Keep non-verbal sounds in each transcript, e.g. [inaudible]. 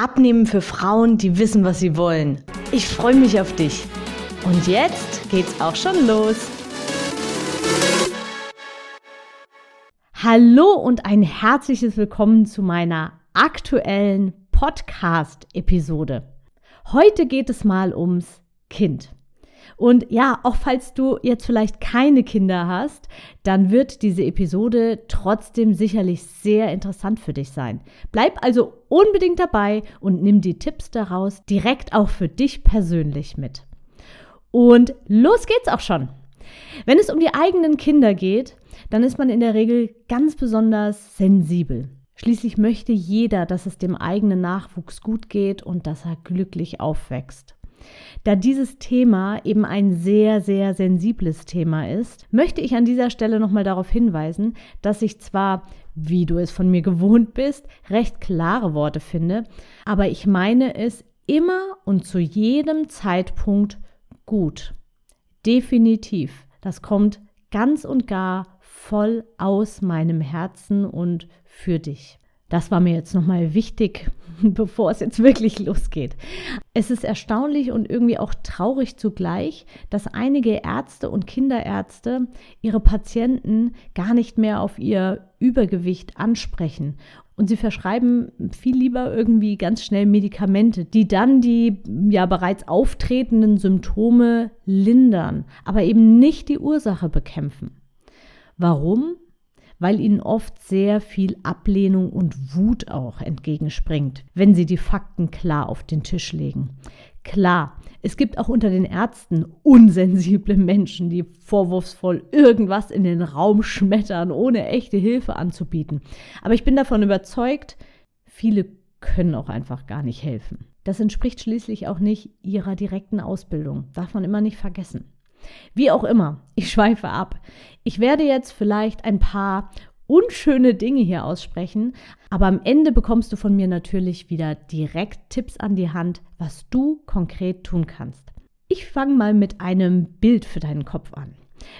Abnehmen für Frauen, die wissen, was sie wollen. Ich freue mich auf dich. Und jetzt geht's auch schon los. Hallo und ein herzliches Willkommen zu meiner aktuellen Podcast-Episode. Heute geht es mal ums Kind. Und ja, auch falls du jetzt vielleicht keine Kinder hast, dann wird diese Episode trotzdem sicherlich sehr interessant für dich sein. Bleib also unbedingt dabei und nimm die Tipps daraus direkt auch für dich persönlich mit. Und los geht's auch schon. Wenn es um die eigenen Kinder geht, dann ist man in der Regel ganz besonders sensibel. Schließlich möchte jeder, dass es dem eigenen Nachwuchs gut geht und dass er glücklich aufwächst. Da dieses Thema eben ein sehr, sehr sensibles Thema ist, möchte ich an dieser Stelle nochmal darauf hinweisen, dass ich zwar, wie du es von mir gewohnt bist, recht klare Worte finde, aber ich meine es immer und zu jedem Zeitpunkt gut. Definitiv. Das kommt ganz und gar voll aus meinem Herzen und für dich. Das war mir jetzt nochmal wichtig, [laughs] bevor es jetzt wirklich losgeht. Es ist erstaunlich und irgendwie auch traurig zugleich, dass einige Ärzte und Kinderärzte ihre Patienten gar nicht mehr auf ihr Übergewicht ansprechen. Und sie verschreiben viel lieber irgendwie ganz schnell Medikamente, die dann die ja bereits auftretenden Symptome lindern, aber eben nicht die Ursache bekämpfen. Warum? Weil ihnen oft sehr viel Ablehnung und Wut auch entgegenspringt, wenn sie die Fakten klar auf den Tisch legen. Klar, es gibt auch unter den Ärzten unsensible Menschen, die vorwurfsvoll irgendwas in den Raum schmettern, ohne echte Hilfe anzubieten. Aber ich bin davon überzeugt, viele können auch einfach gar nicht helfen. Das entspricht schließlich auch nicht ihrer direkten Ausbildung, darf man immer nicht vergessen. Wie auch immer, ich schweife ab. Ich werde jetzt vielleicht ein paar unschöne Dinge hier aussprechen, aber am Ende bekommst du von mir natürlich wieder direkt Tipps an die Hand, was du konkret tun kannst. Ich fange mal mit einem Bild für deinen Kopf an.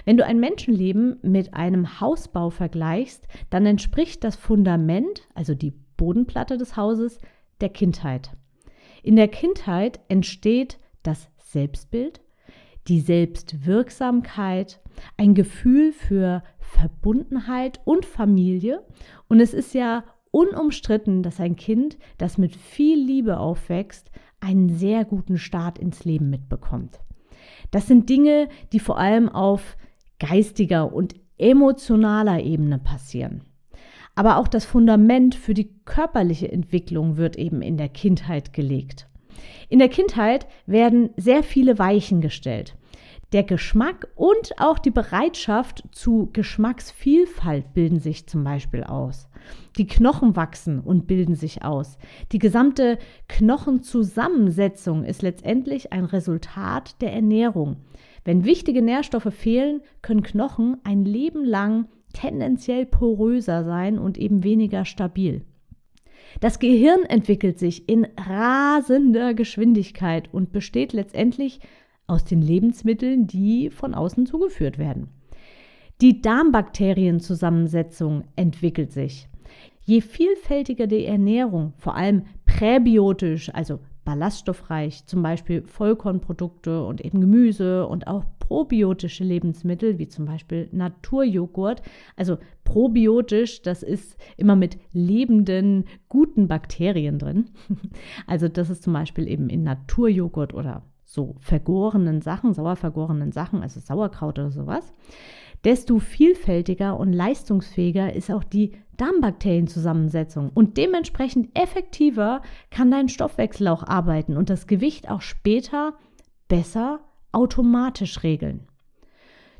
Wenn du ein Menschenleben mit einem Hausbau vergleichst, dann entspricht das Fundament, also die Bodenplatte des Hauses, der Kindheit. In der Kindheit entsteht das Selbstbild, die Selbstwirksamkeit, ein Gefühl für Verbundenheit und Familie. Und es ist ja unumstritten, dass ein Kind, das mit viel Liebe aufwächst, einen sehr guten Start ins Leben mitbekommt. Das sind Dinge, die vor allem auf geistiger und emotionaler Ebene passieren. Aber auch das Fundament für die körperliche Entwicklung wird eben in der Kindheit gelegt. In der Kindheit werden sehr viele Weichen gestellt. Der Geschmack und auch die Bereitschaft zu Geschmacksvielfalt bilden sich zum Beispiel aus. Die Knochen wachsen und bilden sich aus. Die gesamte Knochenzusammensetzung ist letztendlich ein Resultat der Ernährung. Wenn wichtige Nährstoffe fehlen, können Knochen ein Leben lang tendenziell poröser sein und eben weniger stabil. Das Gehirn entwickelt sich in rasender Geschwindigkeit und besteht letztendlich aus den Lebensmitteln, die von außen zugeführt werden. Die Darmbakterienzusammensetzung entwickelt sich. Je vielfältiger die Ernährung, vor allem präbiotisch, also ballaststoffreich, zum Beispiel Vollkornprodukte und eben Gemüse und auch probiotische Lebensmittel, wie zum Beispiel Naturjoghurt. Also probiotisch, das ist immer mit lebenden, guten Bakterien drin. [laughs] Also das ist zum Beispiel eben in Naturjoghurt oder so vergorenen Sachen, sauer vergorenen Sachen, also Sauerkraut oder sowas, desto vielfältiger und leistungsfähiger ist auch die Darmbakterienzusammensetzung und dementsprechend effektiver kann dein Stoffwechsel auch arbeiten und das Gewicht auch später besser automatisch regeln.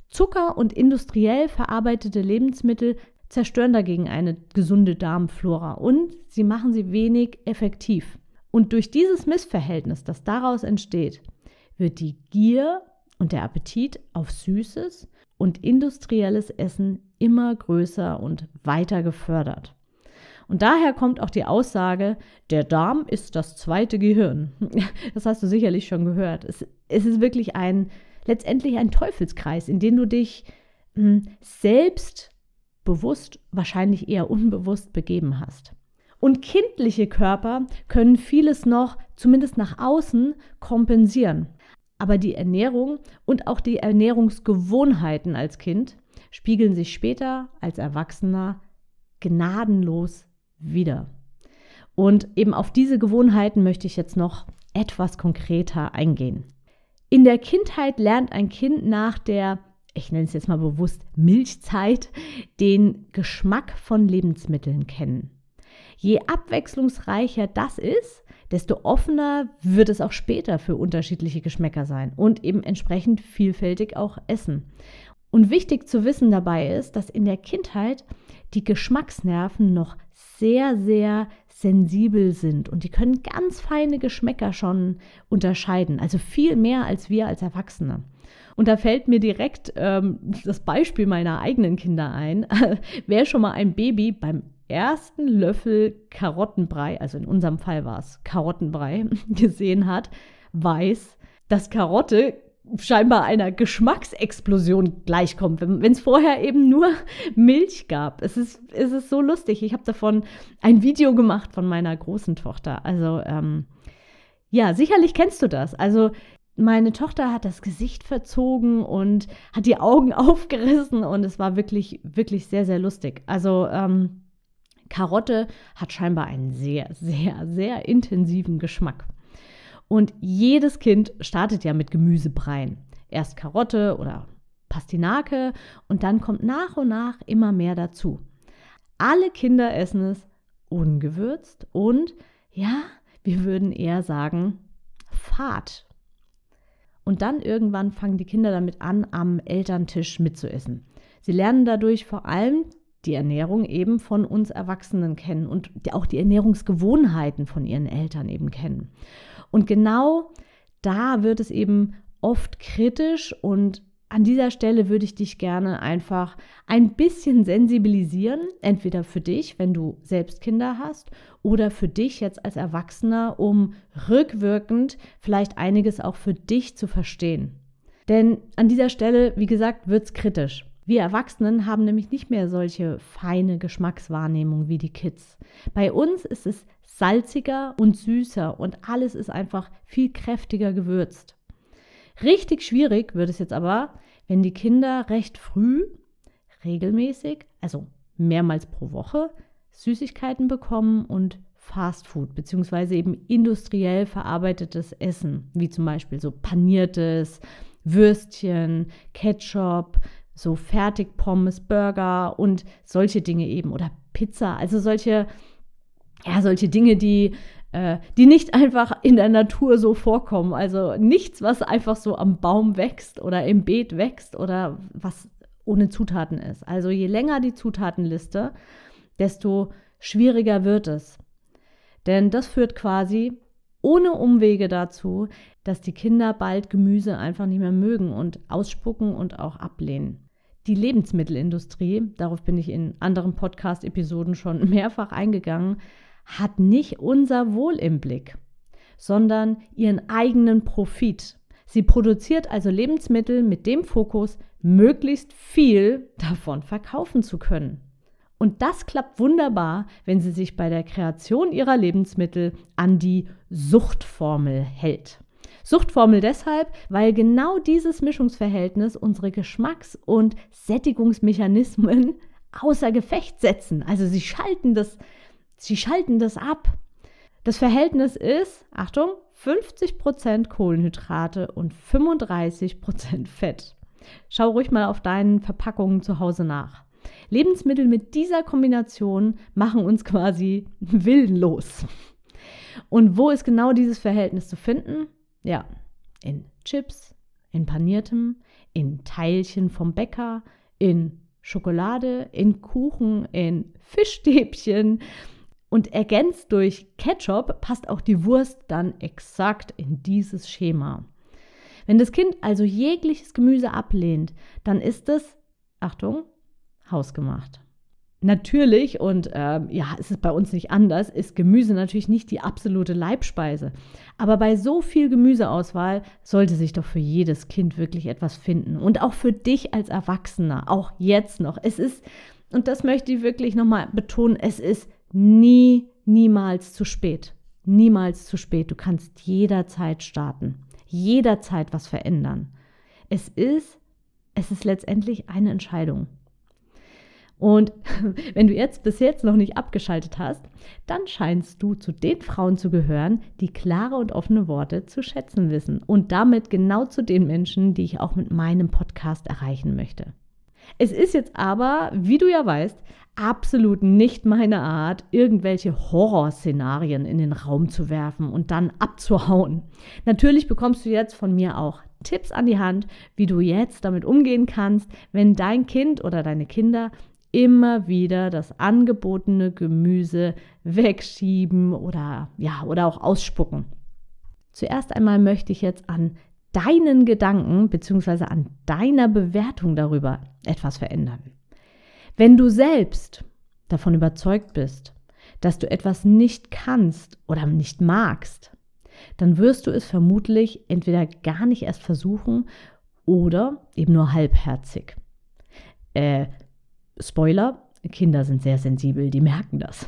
Zucker und industriell verarbeitete Lebensmittel zerstören dagegen eine gesunde Darmflora und sie machen sie wenig effektiv. Und durch dieses Missverhältnis, das daraus entsteht, wird die Gier und der Appetit auf Süßes und industrielles Essen immer größer und weiter gefördert. Und daher kommt auch die Aussage, der Darm ist das zweite Gehirn. [laughs] Das hast du sicherlich schon gehört. Es, es ist wirklich ein, letztendlich ein Teufelskreis, in den du dich hm, selbst bewusst, wahrscheinlich eher unbewusst begeben hast. Und kindliche Körper können vieles noch, zumindest nach außen, kompensieren. Aber die Ernährung und auch die Ernährungsgewohnheiten als Kind spiegeln sich später als Erwachsener gnadenlos wieder. Und eben auf diese Gewohnheiten möchte ich jetzt noch etwas konkreter eingehen. In der Kindheit lernt ein Kind nach der, ich nenne es jetzt mal bewusst, Milchzeit, den Geschmack von Lebensmitteln kennen. Je abwechslungsreicher das ist, desto offener wird es auch später für unterschiedliche Geschmäcker sein und eben entsprechend vielfältig auch essen. Und wichtig zu wissen dabei ist, dass in der Kindheit die Geschmacksnerven noch sehr, sehr sensibel sind und die können ganz feine Geschmäcker schon unterscheiden, also viel mehr als wir als Erwachsene. Und da fällt mir direkt ähm, das Beispiel meiner eigenen Kinder ein. [laughs] Wer schon mal ein Baby beim ersten Löffel Karottenbrei, also in unserem Fall war es Karottenbrei, [laughs] gesehen hat, weiß, dass Karotte scheinbar einer Geschmacksexplosion gleichkommt, wenn es vorher eben nur [laughs] Milch gab. Es ist, es ist so lustig. Ich habe davon ein Video gemacht von meiner großen Tochter. Also ähm, ja, sicherlich kennst du das. Also meine Tochter hat das Gesicht verzogen und hat die Augen [laughs] aufgerissen und es war wirklich, wirklich sehr, sehr lustig. Also ähm, Karotte hat scheinbar einen sehr, sehr, sehr intensiven Geschmack. Und jedes Kind startet ja mit Gemüsebreien. Erst Karotte oder Pastinake und dann kommt nach und nach immer mehr dazu. Alle Kinder essen es ungewürzt und ja, wir würden eher sagen, fad. Und dann irgendwann fangen die Kinder damit an, am Elterntisch mitzuessen. Sie lernen dadurch vor allem die Ernährung eben von uns Erwachsenen kennen und auch die Ernährungsgewohnheiten von ihren Eltern eben kennen. Und genau da wird es eben oft kritisch und an dieser Stelle würde ich dich gerne einfach ein bisschen sensibilisieren, entweder für dich, wenn du selbst Kinder hast, oder für dich jetzt als Erwachsener, um rückwirkend vielleicht einiges auch für dich zu verstehen. Denn an dieser Stelle, wie gesagt, wird es kritisch. Wir Erwachsenen haben nämlich nicht mehr solche feine Geschmackswahrnehmung wie die Kids. Bei uns ist es salziger und süßer und alles ist einfach viel kräftiger gewürzt. Richtig schwierig wird es jetzt aber, wenn die Kinder recht früh, regelmäßig, also mehrmals pro Woche, Süßigkeiten bekommen und Fastfood beziehungsweise eben industriell verarbeitetes Essen, wie zum Beispiel so paniertes Würstchen, Ketchup, so Fertigpommes, Burger und solche Dinge eben oder Pizza, also solche, ja, solche Dinge, die, äh, die nicht einfach in der Natur so vorkommen. Also nichts, was einfach so am Baum wächst oder im Beet wächst oder was ohne Zutaten ist. Also je länger die Zutatenliste, desto schwieriger wird es. Denn das führt quasi ohne Umwege dazu, dass die Kinder bald Gemüse einfach nicht mehr mögen und ausspucken und auch ablehnen. Die Lebensmittelindustrie, darauf bin ich in anderen Podcast-Episoden schon [laughs] mehrfach eingegangen, hat nicht unser Wohl im Blick, sondern ihren eigenen Profit. Sie produziert also Lebensmittel mit dem Fokus, möglichst viel davon verkaufen zu können. Und das klappt wunderbar, wenn sie sich bei der Kreation ihrer Lebensmittel an die Suchtformel hält. Suchtformel deshalb, weil genau dieses Mischungsverhältnis unsere Geschmacks- und Sättigungsmechanismen [laughs] außer Gefecht setzen. Also sie schalten das, sie schalten das ab. Das Verhältnis ist, Achtung, 50% Kohlenhydrate und 35% [laughs] Fett. Schau ruhig mal auf deinen Verpackungen zu Hause nach. Lebensmittel mit dieser Kombination machen uns quasi [laughs] willenlos. Und wo ist genau dieses Verhältnis zu finden? Ja, in Chips, in paniertem, in Teilchen vom Bäcker, in Schokolade, in Kuchen, in Fischstäbchen und ergänzt durch Ketchup passt auch die Wurst dann exakt in dieses Schema. Wenn das Kind also jegliches Gemüse ablehnt, dann ist es, Achtung, hausgemacht. Natürlich, und äh, ja, es ist bei uns nicht anders, ist Gemüse natürlich nicht die absolute Leibspeise. Aber bei so viel Gemüseauswahl sollte sich doch für jedes Kind wirklich etwas finden. Und auch für dich als Erwachsener, auch jetzt noch. Es ist, und das möchte ich wirklich nochmal betonen, es ist nie, niemals zu spät. Niemals zu spät. Du kannst jederzeit starten. Jederzeit was verändern. Es ist, es ist letztendlich eine Entscheidung. Und [laughs] wenn du jetzt bis jetzt noch nicht abgeschaltet hast, dann scheinst du zu den Frauen zu gehören, die klare und offene Worte zu schätzen wissen und damit genau zu den Menschen, die ich auch mit meinem Podcast erreichen möchte. Es ist jetzt aber, wie du ja weißt, absolut nicht meine Art, irgendwelche Horrorszenarien in den Raum zu werfen und dann abzuhauen. Natürlich bekommst du jetzt von mir auch Tipps an die Hand, wie du jetzt damit umgehen kannst, wenn dein Kind oder deine Kinder immer wieder das angebotene Gemüse wegschieben oder ja, oder auch ausspucken. Zuerst einmal möchte ich jetzt an deinen Gedanken bzw. an deiner Bewertung darüber etwas verändern. Wenn du selbst davon überzeugt bist, dass du etwas nicht kannst oder nicht magst, dann wirst du es vermutlich entweder gar nicht erst versuchen oder eben nur halbherzig. Äh, Spoiler, Kinder sind sehr sensibel, die merken das.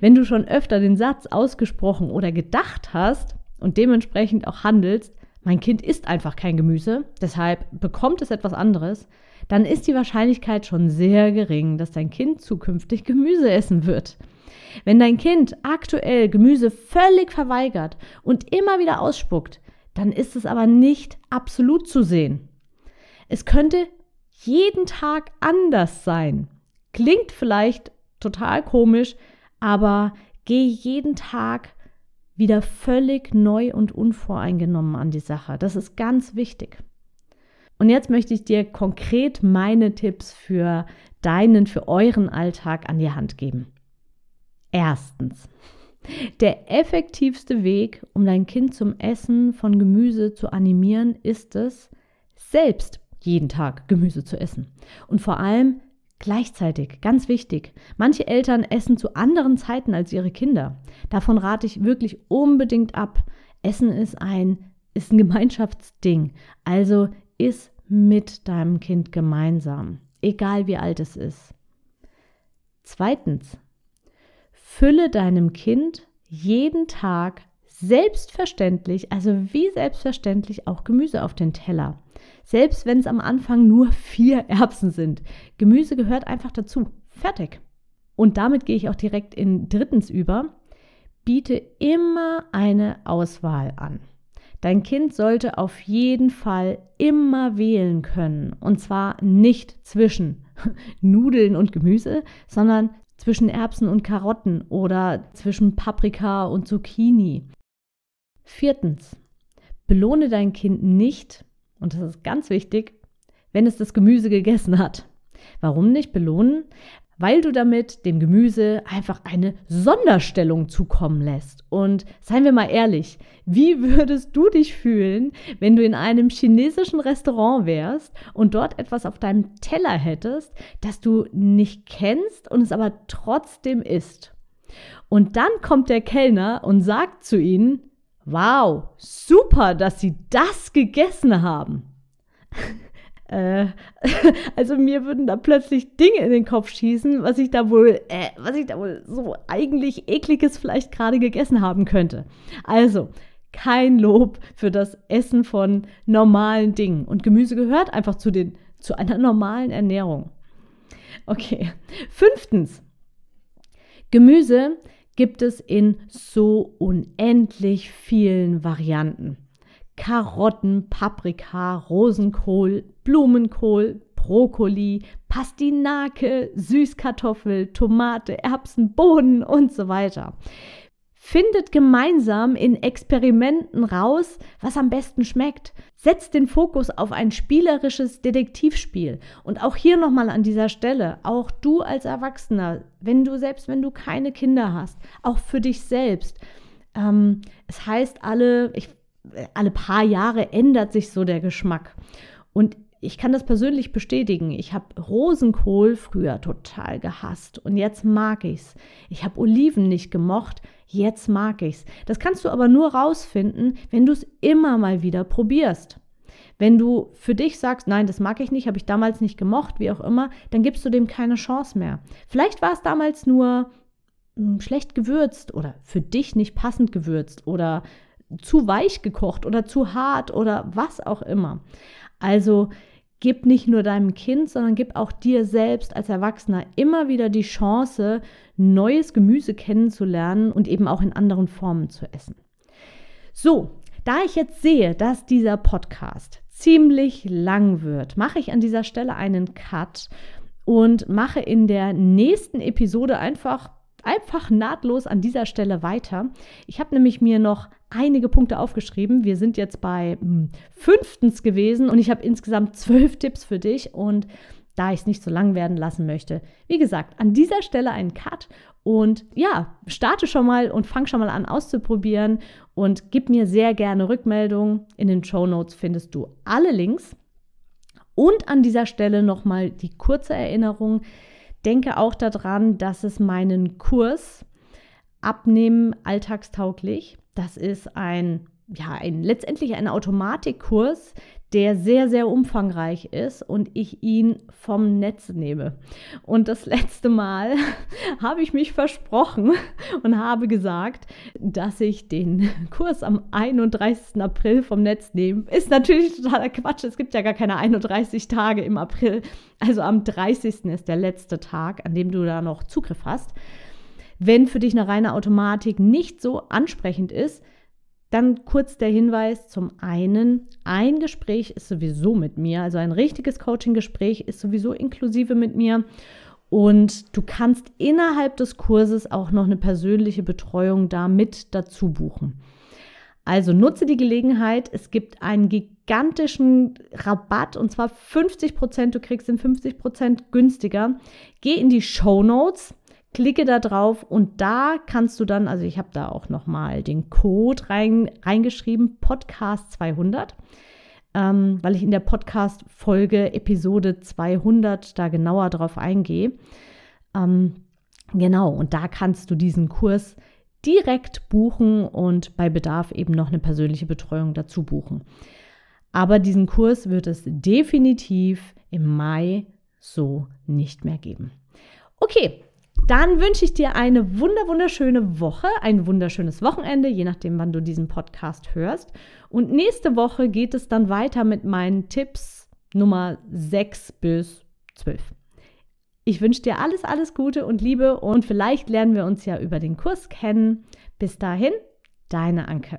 Wenn du schon öfter den Satz ausgesprochen oder gedacht hast und dementsprechend auch handelst, mein Kind isst einfach kein Gemüse, deshalb bekommt es etwas anderes, dann ist die Wahrscheinlichkeit schon sehr gering, dass dein Kind zukünftig Gemüse essen wird. Wenn dein Kind aktuell Gemüse völlig verweigert und immer wieder ausspuckt, dann ist es aber nicht absolut zu sehen. Es könnte jeden Tag anders sein. Klingt vielleicht total komisch, aber geh jeden Tag wieder völlig neu und unvoreingenommen an die Sache. Das ist ganz wichtig. Und jetzt möchte ich dir konkret meine Tipps für deinen, für euren Alltag an die Hand geben. Erstens, der effektivste Weg, um dein Kind zum Essen von Gemüse zu animieren, ist es, selbst jeden Tag Gemüse zu essen. Und vor allem gleichzeitig, ganz wichtig. Manche Eltern essen zu anderen Zeiten als ihre Kinder. Davon rate ich wirklich unbedingt ab. Essen ist ein, ist ein [laughs] Gemeinschaftsding. Also iss mit deinem Kind gemeinsam, egal wie alt es ist. Zweitens, fülle deinem Kind jeden Tag selbstverständlich, also wie selbstverständlich auch Gemüse auf den Teller. Selbst wenn es am Anfang nur vier [laughs] Erbsen sind. Gemüse gehört einfach dazu. Fertig. Und damit gehe ich auch direkt in drittens über. Biete immer eine Auswahl an. Dein Kind sollte auf jeden Fall immer wählen können. Und zwar nicht zwischen [laughs] Nudeln und Gemüse, sondern zwischen Erbsen und Karotten oder zwischen Paprika und Zucchini. Viertens. Belohne dein Kind nicht und das ist ganz wichtig, wenn es das Gemüse gegessen hat. Warum nicht belohnen? Weil du damit dem Gemüse einfach eine Sonderstellung zukommen lässt. Und seien wir mal ehrlich, wie würdest du dich fühlen, wenn du in einem chinesischen Restaurant wärst und dort etwas auf deinem Teller hättest, das du nicht kennst und es aber trotzdem isst? Und dann kommt der Kellner und sagt zu ihnen, Wow, super, dass Sie das gegessen haben. [laughs] äh, [laughs] also mir würden da plötzlich Dinge in den Kopf schießen, was ich da wohl, äh, was ich da wohl so eigentlich ekliges vielleicht gerade gegessen haben könnte. Also kein Lob für das Essen von normalen Dingen und Gemüse gehört einfach zu den zu einer normalen Ernährung. Okay. Fünftens. Gemüse gibt es in so unendlich vielen Varianten. Karotten, Paprika, Rosenkohl, Blumenkohl, Brokkoli, Pastinake, Süßkartoffel, Tomate, Erbsen, Bohnen und so weiter. Findet gemeinsam in Experimenten raus, was am besten schmeckt. Setzt den Fokus auf ein spielerisches Detektivspiel. Und auch hier nochmal an dieser Stelle, auch du als Erwachsener, wenn du selbst, wenn du keine Kinder hast, auch für dich selbst. Ähm, es heißt, alle, ich, alle paar Jahre ändert sich so der Geschmack. Und ich kann das persönlich bestätigen. Ich habe Rosenkohl früher total gehasst und jetzt mag ich's. Ich habe Oliven nicht gemocht, jetzt mag ich's. Das kannst du aber nur rausfinden, wenn du es immer mal wieder probierst. Wenn du für dich sagst, nein, das mag ich nicht, habe ich damals nicht gemocht, wie auch immer, dann gibst du dem keine Chance mehr. Vielleicht war es damals nur hm, schlecht gewürzt oder für dich nicht passend gewürzt oder zu weich gekocht oder zu hart oder was auch immer. Also gib nicht nur deinem Kind, sondern gib auch dir selbst als Erwachsener immer wieder die Chance, neues Gemüse kennenzulernen und eben auch in anderen Formen zu essen. So, da ich jetzt sehe, dass dieser Podcast ziemlich lang wird, mache ich an dieser Stelle einen Cut und mache in der nächsten Episode einfach einfach nahtlos an dieser Stelle weiter. Ich habe nämlich mir noch einige Punkte aufgeschrieben. Wir sind jetzt bei hm, fünftens gewesen und ich habe insgesamt zwölf Tipps für dich und da ich es nicht so lang werden lassen möchte. Wie gesagt, an dieser Stelle ein Cut und ja, starte schon mal und fang schon mal an auszuprobieren und gib mir sehr gerne Rückmeldungen. In den Show Notes findest du alle Links. Und an dieser Stelle nochmal die kurze Erinnerung. Denke auch daran, dass es meinen Kurs Abnehmen alltagstauglich das ist ein, ja, ein, letztendlich ein Automatikkurs, der sehr, sehr umfangreich ist und ich ihn vom Netz nehme. Und das letzte Mal [laughs] habe ich mich versprochen und habe gesagt, dass ich den [laughs] Kurs am 31. April vom Netz nehme. Ist natürlich totaler Quatsch. Es gibt ja gar keine 31 Tage im April. Also am 30. ist der letzte Tag, an dem du da noch Zugriff hast. Wenn für dich eine reine Automatik nicht so ansprechend ist, dann kurz der Hinweis zum einen, ein Gespräch ist sowieso mit mir, also ein richtiges Coaching-Gespräch ist sowieso inklusive mit mir. Und du kannst innerhalb des Kurses auch noch eine persönliche Betreuung da mit dazu buchen. Also nutze die Gelegenheit. Es gibt einen gigantischen Rabatt und zwar 50 Prozent. Du kriegst ihn 50 Prozent günstiger. Geh in die Show Notes klicke da drauf und da kannst du dann, also ich habe da auch nochmal den Code rein, reingeschrieben, Podcast 200, ähm, weil ich in der Podcast-Folge Episode 200 da genauer drauf eingehe. Ähm, genau, und da kannst du diesen Kurs direkt buchen und bei Bedarf eben noch eine persönliche Betreuung dazu buchen. Aber diesen Kurs wird es definitiv im Mai so nicht mehr geben. Okay, dann wünsche ich dir eine wunder wunderschöne Woche, ein wunderschönes Wochenende, je nachdem, wann du diesen Podcast hörst. Und nächste Woche geht es dann weiter mit meinen Tipps Nummer 6 bis 12. Ich wünsche dir alles, alles Gute und Liebe und vielleicht lernen wir uns ja über den Kurs kennen. Bis dahin, deine Anke.